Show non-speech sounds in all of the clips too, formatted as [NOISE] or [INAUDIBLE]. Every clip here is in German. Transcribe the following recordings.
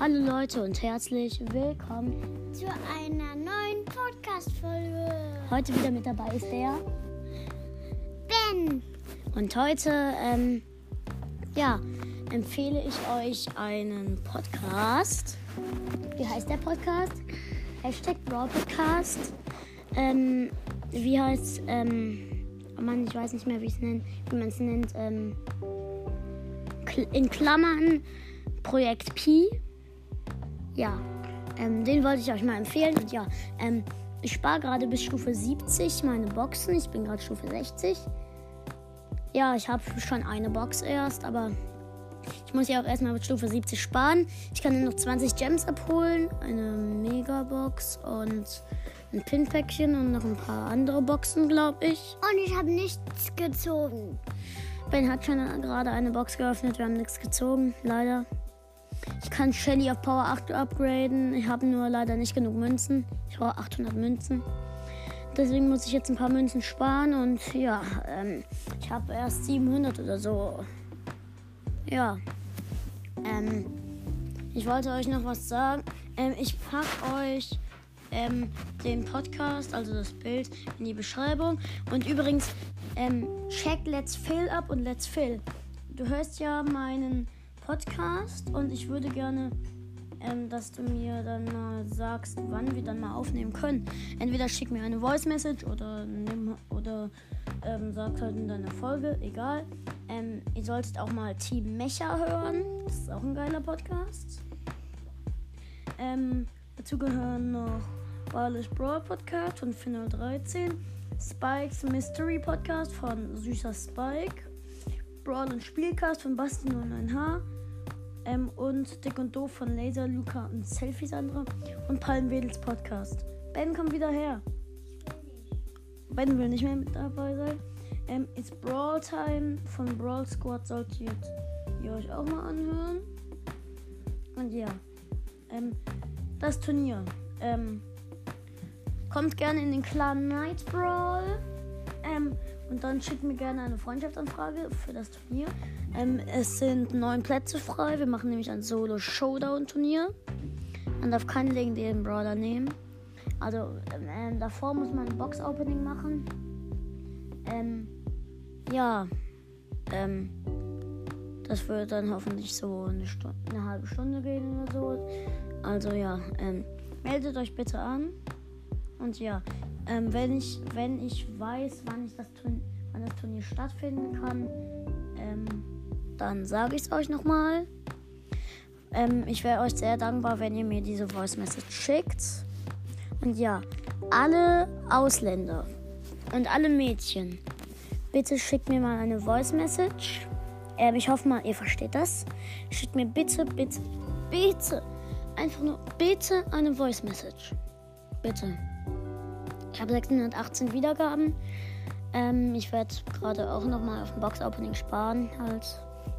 Hallo Leute und herzlich willkommen zu einer neuen Podcast-Folge. Heute wieder mit dabei ist der Ben. Und heute, ähm, ja, empfehle ich euch einen Podcast. Wie heißt der Podcast? Hashtag Brawl Podcast. Ähm, wie heißt, ähm, oh Mann, ich weiß nicht mehr, wie, es nennt, wie man es nennt. Ähm, in Klammern Projekt Pi. Ja, ähm, den wollte ich euch mal empfehlen. Und ja, ähm, ich spare gerade bis Stufe 70 meine Boxen. Ich bin gerade Stufe 60. Ja, ich habe schon eine Box erst, aber ich muss ja auch erstmal mit Stufe 70 sparen. Ich kann noch 20 Gems abholen, eine Megabox und ein Pinpäckchen und noch ein paar andere Boxen, glaube ich. Und ich habe nichts gezogen. Ben hat schon gerade eine Box geöffnet. Wir haben nichts gezogen, leider. Ich kann Shelly auf Power 8 upgraden. Ich habe nur leider nicht genug Münzen. Ich brauche 800 Münzen. Deswegen muss ich jetzt ein paar Münzen sparen. Und ja, ähm, ich habe erst 700 oder so. Ja. Ähm, ich wollte euch noch was sagen. Ähm, ich packe euch ähm, den Podcast, also das Bild, in die Beschreibung. Und übrigens, ähm, check Let's Fill ab und Let's Fill. Du hörst ja meinen Podcast und ich würde gerne, ähm, dass du mir dann mal sagst, wann wir dann mal aufnehmen können. Entweder schick mir eine Voice Message oder nimm oder ähm, sag halt in deiner Folge, egal. Ähm, ihr solltet auch mal Team Mecha hören. Das ist auch ein geiler Podcast. Ähm, dazu gehören noch Wireless Brawl Podcast von Final 13, Spikes Mystery Podcast von Süßer Spike, Brawl und Spielcast von Basti 09H ähm, und Dick und Doof von Laser Luca und Selfie Sandra und Palmwedels Podcast. Ben kommt wieder her. Ben will nicht mehr mit dabei sein. Ähm, It's Brawl Time von Brawl Squad solltet ihr euch auch mal anhören. Und ja, ähm, das Turnier. Ähm, kommt gerne in den Clan Night Brawl. Ähm, und dann schickt mir gerne eine Freundschaftsanfrage für das Turnier. Ähm, es sind neun Plätze frei. Wir machen nämlich ein Solo-Showdown-Turnier. Man darf keinen legendären Brawler nehmen. Also ähm, davor muss man ein Box-Opening machen. Ähm, ja. Ähm, das wird dann hoffentlich so eine, Stunde, eine halbe Stunde gehen oder so. Also ja, ähm, meldet euch bitte an. Und ja, ähm, wenn, ich, wenn ich weiß, wann, ich das, wann das Turnier stattfinden kann, ähm, dann sage ich es euch nochmal. Ähm, ich wäre euch sehr dankbar, wenn ihr mir diese Voice Message schickt. Und ja, alle Ausländer und alle Mädchen, bitte schickt mir mal eine Voice Message. Ähm, ich hoffe mal, ihr versteht das. Schickt mir bitte, bitte, bitte, einfach nur bitte eine Voice Message. Bitte. Ich habe 618 Wiedergaben. Ähm, ich werde gerade auch nochmal auf dem Box-Opening sparen, halt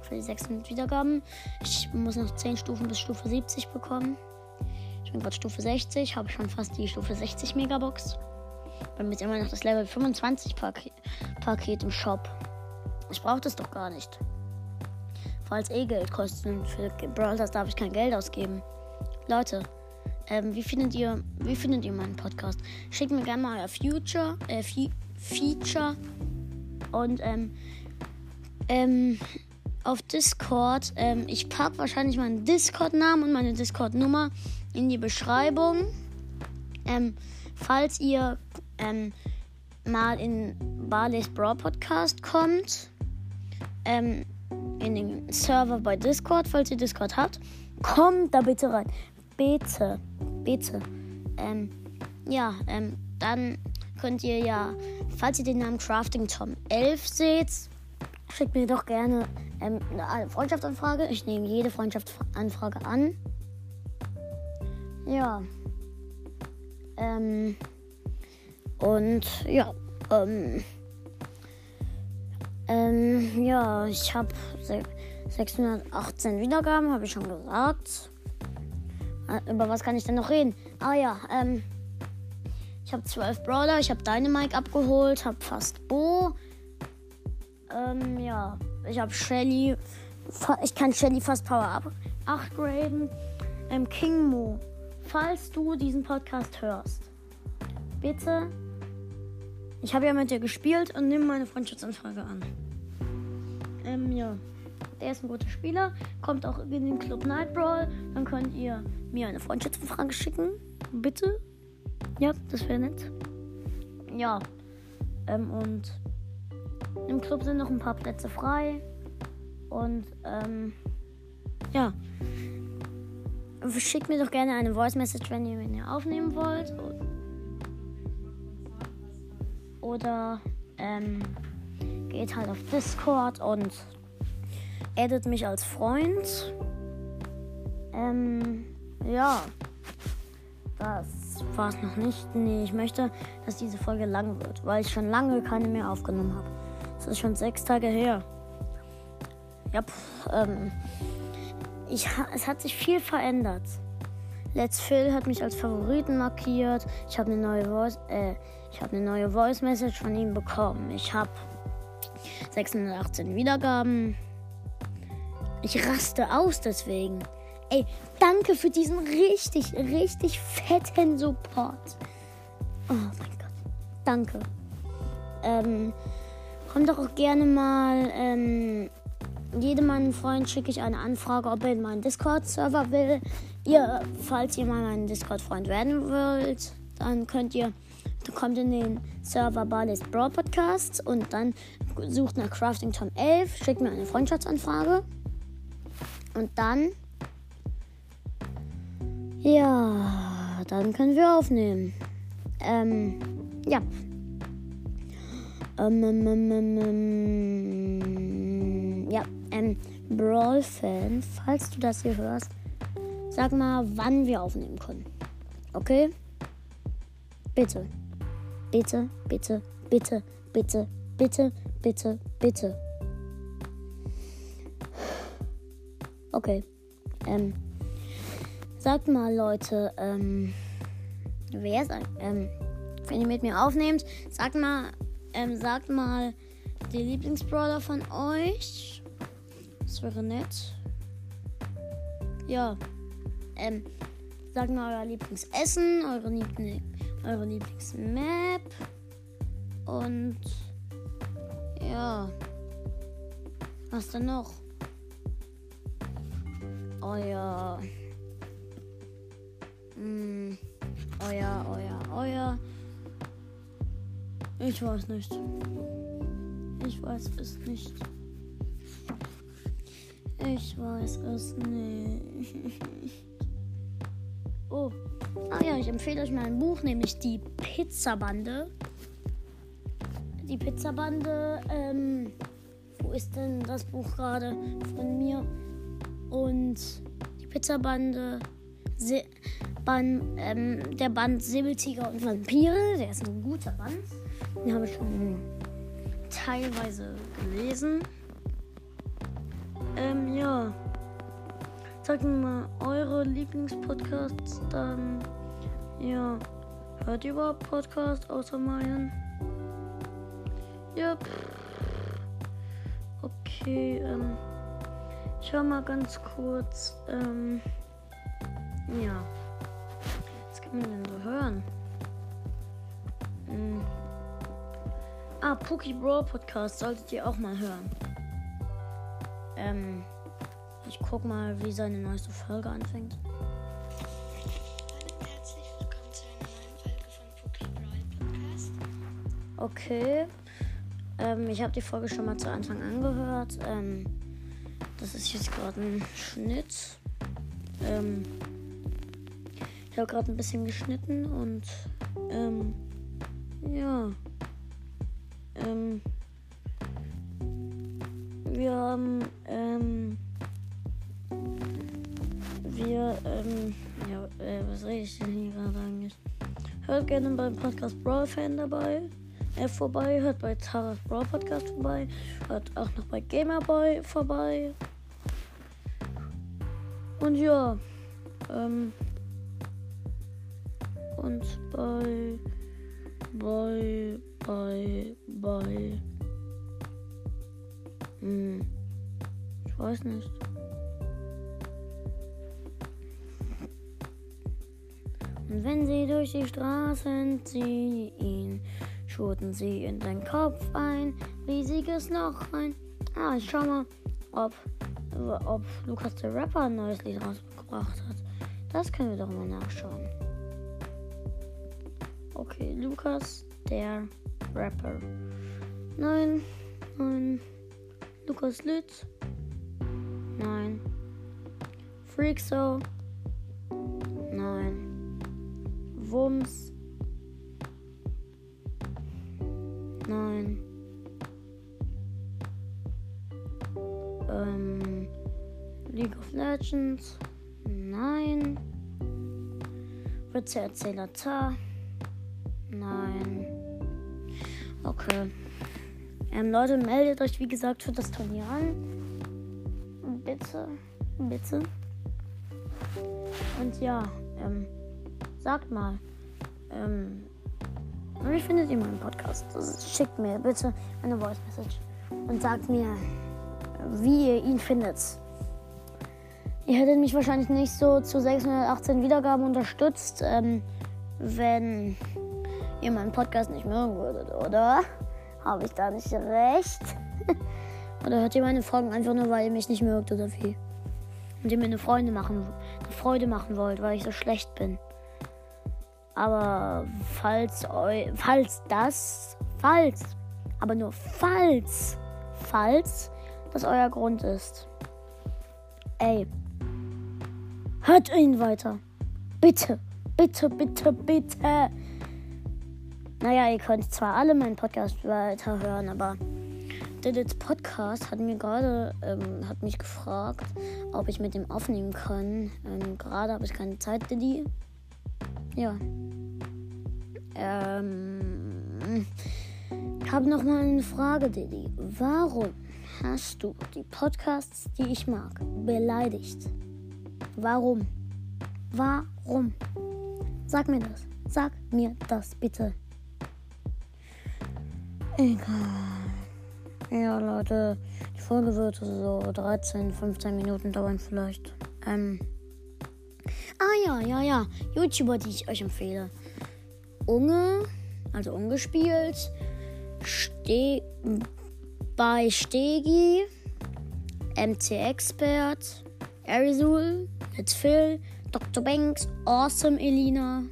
für die 600 Wiedergaben. Ich muss noch 10 Stufen bis Stufe 70 bekommen. Ich bin gerade Stufe 60, habe schon fast die Stufe 60 Megabox. Bei mir ist immer noch das Level 25 Paket, Paket im Shop. Ich brauche das doch gar nicht. Falls eh Geld kostet. Für Brawl darf ich kein Geld ausgeben. Leute, ähm, wie findet ihr, wie findet ihr meinen Podcast? Schickt mir gerne mal euer Future, äh, Feature und ähm, ähm, auf Discord. Ähm, ich packe wahrscheinlich meinen Discord-Namen und meine Discord-Nummer in die Beschreibung. Ähm, falls ihr ähm, mal in Barley's Brawl Podcast kommt, ähm, in den Server bei Discord, falls ihr Discord habt, kommt da bitte rein. Bitte, bitte. Ähm, ja, ähm, dann könnt ihr ja, falls ihr den Namen Crafting Tom 11 seht, schickt mir doch gerne ähm, eine Freundschaftsanfrage. Ich nehme jede Freundschaftsanfrage an. Ja. Ähm, und ja, ähm, ähm, ja, ich habe 618 Wiedergaben, habe ich schon gesagt. Äh, über was kann ich denn noch reden? Ah ja, ähm, ich habe 12 Brawler, ich habe Dynamite abgeholt, habe fast Bo. Ähm, ja, ich habe Shelly, ich kann Shelly fast Power up upgraden. ähm, King Mo, falls du diesen Podcast hörst, bitte, ich habe ja mit dir gespielt und nimm meine Freundschaftsanfrage an. Ähm, ja. Der ist ein guter Spieler, kommt auch in den Club Night Brawl. Dann könnt ihr mir eine Freundschaftsanfrage schicken. Bitte. Ja, das wäre nett. Ja. Ähm, und im Club sind noch ein paar Plätze frei. Und, ähm, ja. Schickt mir doch gerne eine Voice Message, wenn ihr mich aufnehmen wollt. Oder, ähm, geht halt auf Discord und addet mich als Freund. Ähm, ja. Das war es noch nicht. Nee, ich möchte, dass diese Folge lang wird, weil ich schon lange keine mehr aufgenommen habe. Es ist schon sechs Tage her. Ja, pff, ähm, ich, es hat sich viel verändert. Let's Phil hat mich als Favoriten markiert. Ich habe eine neue Voice, äh, ich habe eine neue Voice Message von ihm bekommen. Ich habe 618 Wiedergaben. Ich raste aus deswegen. Ey, danke für diesen richtig, richtig fetten Support. Oh mein Gott. Danke. Ähm, kommt doch auch gerne mal. Ähm, jedem meinen Freund schicke ich eine Anfrage, ob er in meinen Discord-Server will. Ihr, falls ihr mal mein Discord-Freund werden wollt, dann könnt ihr, kommt in den Server Barley's Brawl Podcasts und dann sucht nach Crafting Tom 11, schickt mir eine Freundschaftsanfrage. Und dann. Ja, dann können wir aufnehmen. Ähm, ja. Ähm, ähm, ähm, ähm, ähm ja, ähm, Brawl-Fan, falls du das hier hörst, sag mal, wann wir aufnehmen können. Okay? Bitte. Bitte, bitte, bitte, bitte, bitte, bitte, bitte. Okay. Ähm, sagt mal, Leute, ähm, wer ist, ähm, wenn ihr mit mir aufnehmt, sagt mal, ähm, sagt mal die Lieblingsbrawler von euch. Das wäre nett. Ja. Ähm, sagt mal euer Lieblingsessen, eure, Liebling, eure Lieblingsmap. Und ja. Was denn noch? Euer. Mh, hm, euer, euer, euer. Ich weiß nicht. Ich weiß es nicht. Ich weiß es nicht. [LAUGHS] Oh. Ah ja, ich empfehle euch mal ein Buch, nämlich die Pizzabande. Die Pizzabande, ähm, wo ist denn das Buch gerade von mir? Und die Pizzabande, Se Band, ähm, der Band Säbeltiger und Vampire, der ist ein guter Band. Den habe ich schon teilweise gelesen. Ähm, ja. Sagt mir mal eure Lieblingspodcasts, dann, ja. Hört ihr überhaupt Podcasts außer meinen? Ja. Okay, ähm. Ich höre mal ganz kurz. Ähm, ja. Was kann man denn so hören? Hm. Ah, Pookie Brawl Podcast solltet ihr auch mal hören. Ähm, ich guck mal, wie seine neueste Folge anfängt. Okay. Ähm, ich habe die Folge schon mal zu Anfang angehört. Ähm, das ist jetzt gerade ein Schnitt. Ähm, ich habe gerade ein bisschen geschnitten und ähm, ja. Ähm, wir haben ähm, wir ähm, ja, äh, was rede ich denn hier gerade eigentlich? Hört gerne beim Podcast Brawl Fan dabei äh, vorbei, hört bei Taras Brawl Podcast vorbei, hört auch noch bei Gamerboy vorbei. Und ja, ähm, und bei, bei, bei, bei, hm, ich weiß nicht. Und wenn sie durch die Straßen ziehen, schurten sie in den Kopf ein riesiges Loch rein. Ah, ich schau mal, ob, ob Lukas der Rapper ein neues Lied rausgebracht hat. Das können wir doch mal nachschauen. Okay, Lukas der Rapper. Nein, nein. Lukas Lütz. Nein. Freakso. Nein. Wums. Nein. Ähm, League of Legends. Nein. Witze-Erzähler Tar. Nein. Okay. Ähm, Leute, meldet euch wie gesagt für das Turnier an. Bitte. Bitte. Und ja, ähm, sagt mal, ähm, wie findet ihr meinen Podcast? Schickt mir bitte eine Voice Message und sagt mir, wie ihr ihn findet. Ihr hättet mich wahrscheinlich nicht so zu 618 Wiedergaben unterstützt, ähm, wenn ihr meinen Podcast nicht mögen würdet, oder? Habe ich da nicht recht? [LAUGHS] oder hört ihr meine Folgen einfach nur, weil ihr mich nicht mögt oder wie? Und ihr mir eine Freude machen, eine Freude machen wollt, weil ich so schlecht bin. Aber falls eu, falls das, falls, aber nur falls, falls das euer Grund ist. Ey, hört ihn weiter. Bitte, bitte, bitte, bitte. Naja, ihr könnt zwar alle meinen Podcast weiterhören, aber Didits Podcast hat mir gerade, ähm, hat mich gefragt, ob ich mit dem aufnehmen kann. Ähm, gerade habe ich keine Zeit, Diddy. Ja. Ähm, ich habe noch mal eine Frage, Diddy. Warum hast du die Podcasts, die ich mag, beleidigt? Warum? Warum? Sag mir das. Sag mir das bitte. Egal. Ja, Leute, die Folge wird so 13, 15 Minuten dauern vielleicht. Ähm. Ah ja, ja, ja. YouTuber, die ich euch empfehle. Unge, also ungespielt. Ste bei Stegi. MC Expert. Arizul. Let's Phil. Dr. Banks. Awesome Elina.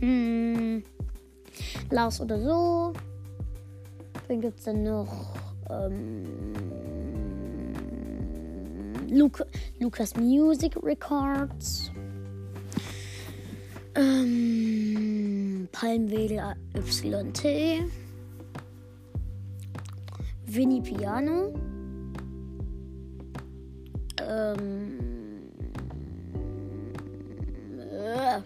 Hm. Lars oder so. Wen gibt es denn noch? Ähm, Luca, Lucas Music Records. Ähm, Palmwedel YT. Vinny Piano. Ähm, äh,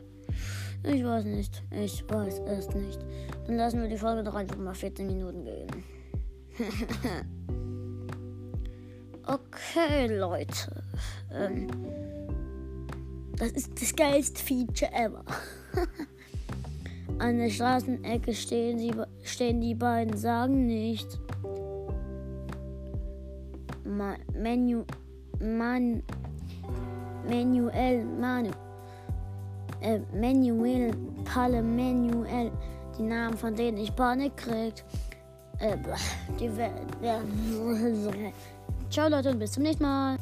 ich weiß nicht. Ich weiß es nicht. Dann lassen wir die Folge doch einfach mal 14 Minuten gehen. [LAUGHS] okay, Leute. Ähm, das ist das geilste Feature ever. [LAUGHS] An der Straßenecke stehen, sie, stehen die beiden, sagen nicht. Ma, Menu, man, Manuel, Manu. Äh, Manuel, Palle, Manuel die Namen, von denen ich Panik kriegt. Äh, die werden. [LAUGHS] Ciao Leute und bis zum nächsten Mal.